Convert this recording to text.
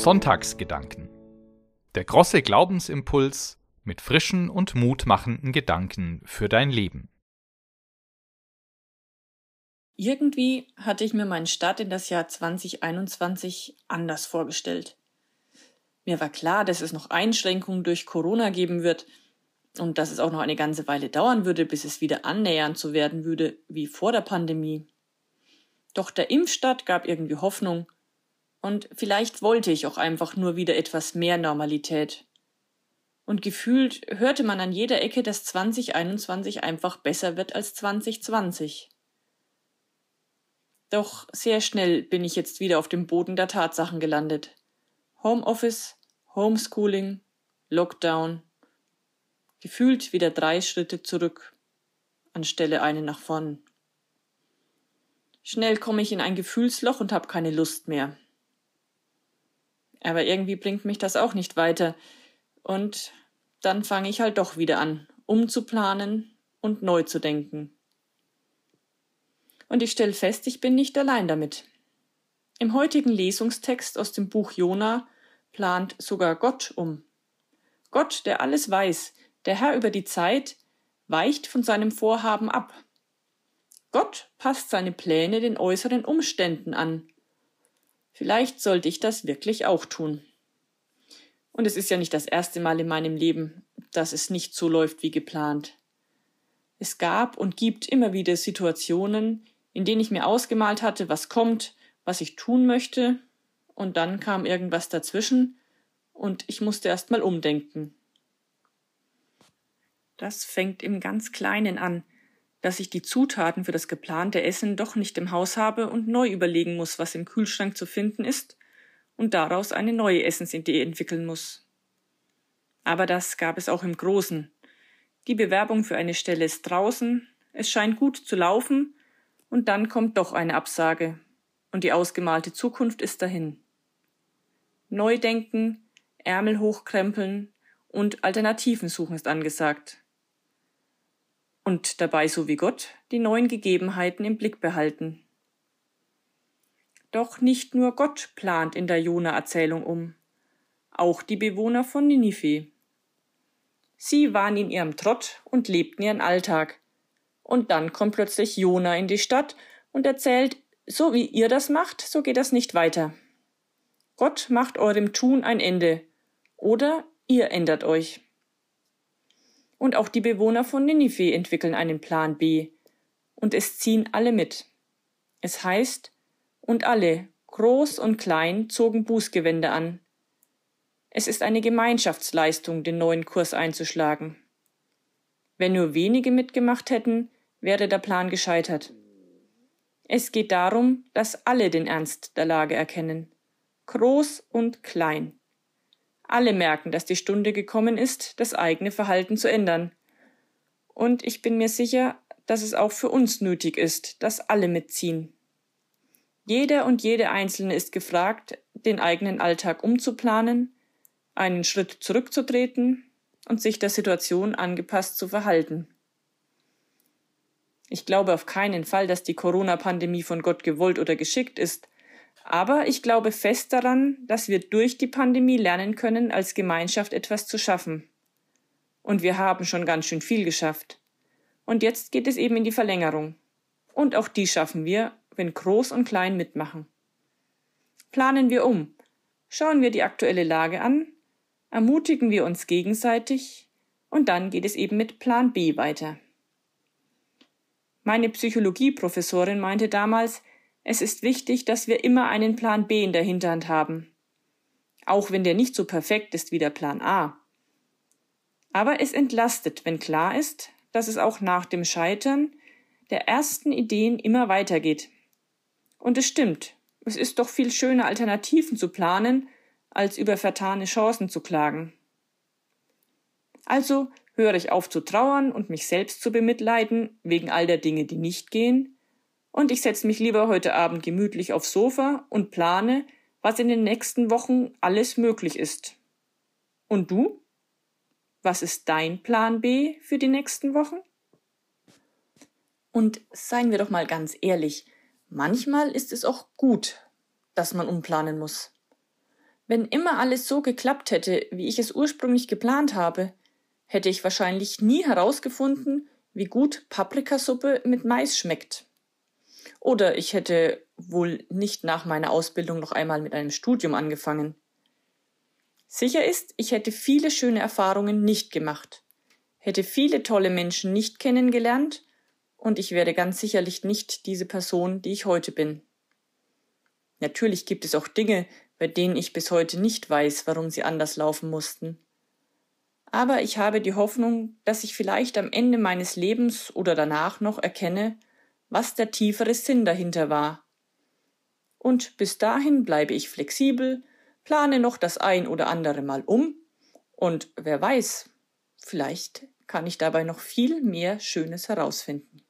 Sonntagsgedanken. Der große Glaubensimpuls mit frischen und mutmachenden Gedanken für dein Leben. Irgendwie hatte ich mir meinen Start in das Jahr 2021 anders vorgestellt. Mir war klar, dass es noch Einschränkungen durch Corona geben wird und dass es auch noch eine ganze Weile dauern würde, bis es wieder annähernd so werden würde wie vor der Pandemie. Doch der Impfstart gab irgendwie Hoffnung und vielleicht wollte ich auch einfach nur wieder etwas mehr Normalität und gefühlt hörte man an jeder Ecke, dass 2021 einfach besser wird als 2020. Doch sehr schnell bin ich jetzt wieder auf dem Boden der Tatsachen gelandet. Homeoffice, Homeschooling, Lockdown. Gefühlt wieder drei Schritte zurück, anstelle einen nach vorn. Schnell komme ich in ein Gefühlsloch und habe keine Lust mehr. Aber irgendwie bringt mich das auch nicht weiter. Und dann fange ich halt doch wieder an, umzuplanen und neu zu denken. Und ich stelle fest, ich bin nicht allein damit. Im heutigen Lesungstext aus dem Buch Jona plant sogar Gott um. Gott, der alles weiß, der Herr über die Zeit, weicht von seinem Vorhaben ab. Gott passt seine Pläne den äußeren Umständen an. Vielleicht sollte ich das wirklich auch tun. Und es ist ja nicht das erste Mal in meinem Leben, dass es nicht so läuft wie geplant. Es gab und gibt immer wieder Situationen, in denen ich mir ausgemalt hatte, was kommt, was ich tun möchte, und dann kam irgendwas dazwischen, und ich musste erst mal umdenken. Das fängt im ganz Kleinen an, dass ich die Zutaten für das geplante Essen doch nicht im Haus habe und neu überlegen muss, was im Kühlschrank zu finden ist, und daraus eine neue Essensidee entwickeln muss. Aber das gab es auch im Großen. Die Bewerbung für eine Stelle ist draußen, es scheint gut zu laufen, und dann kommt doch eine Absage, und die ausgemalte Zukunft ist dahin. Neudenken, Ärmel hochkrempeln und Alternativen suchen ist angesagt. Und dabei, so wie Gott, die neuen Gegebenheiten im Blick behalten. Doch nicht nur Gott plant in der Jona-Erzählung um, auch die Bewohner von Ninive. Sie waren in ihrem Trott und lebten ihren Alltag. Und dann kommt plötzlich Jona in die Stadt und erzählt, so wie ihr das macht, so geht das nicht weiter. Gott macht eurem Tun ein Ende. Oder ihr ändert euch. Und auch die Bewohner von Ninive entwickeln einen Plan B. Und es ziehen alle mit. Es heißt, und alle, groß und klein, zogen Bußgewände an. Es ist eine Gemeinschaftsleistung, den neuen Kurs einzuschlagen. Wenn nur wenige mitgemacht hätten, wäre der Plan gescheitert. Es geht darum, dass alle den Ernst der Lage erkennen, groß und klein. Alle merken, dass die Stunde gekommen ist, das eigene Verhalten zu ändern. Und ich bin mir sicher, dass es auch für uns nötig ist, dass alle mitziehen. Jeder und jede Einzelne ist gefragt, den eigenen Alltag umzuplanen, einen Schritt zurückzutreten und sich der Situation angepasst zu verhalten. Ich glaube auf keinen Fall, dass die Corona-Pandemie von Gott gewollt oder geschickt ist, aber ich glaube fest daran, dass wir durch die Pandemie lernen können, als Gemeinschaft etwas zu schaffen. Und wir haben schon ganz schön viel geschafft. Und jetzt geht es eben in die Verlängerung. Und auch die schaffen wir, wenn Groß und Klein mitmachen. Planen wir um, schauen wir die aktuelle Lage an, ermutigen wir uns gegenseitig und dann geht es eben mit Plan B weiter. Meine Psychologieprofessorin meinte damals, es ist wichtig, dass wir immer einen Plan B in der Hinterhand haben. Auch wenn der nicht so perfekt ist wie der Plan A. Aber es entlastet, wenn klar ist, dass es auch nach dem Scheitern der ersten Ideen immer weitergeht. Und es stimmt, es ist doch viel schöner, Alternativen zu planen, als über vertane Chancen zu klagen. Also höre ich auf zu trauern und mich selbst zu bemitleiden wegen all der Dinge, die nicht gehen, und ich setze mich lieber heute Abend gemütlich aufs Sofa und plane, was in den nächsten Wochen alles möglich ist. Und du? Was ist dein Plan B für die nächsten Wochen? Und seien wir doch mal ganz ehrlich, manchmal ist es auch gut, dass man umplanen muss. Wenn immer alles so geklappt hätte, wie ich es ursprünglich geplant habe, hätte ich wahrscheinlich nie herausgefunden, wie gut Paprikasuppe mit Mais schmeckt. Oder ich hätte wohl nicht nach meiner Ausbildung noch einmal mit einem Studium angefangen. Sicher ist, ich hätte viele schöne Erfahrungen nicht gemacht, hätte viele tolle Menschen nicht kennengelernt und ich wäre ganz sicherlich nicht diese Person, die ich heute bin. Natürlich gibt es auch Dinge, bei denen ich bis heute nicht weiß, warum sie anders laufen mussten. Aber ich habe die Hoffnung, dass ich vielleicht am Ende meines Lebens oder danach noch erkenne, was der tiefere Sinn dahinter war. Und bis dahin bleibe ich flexibel, plane noch das ein oder andere Mal um, und wer weiß, vielleicht kann ich dabei noch viel mehr Schönes herausfinden.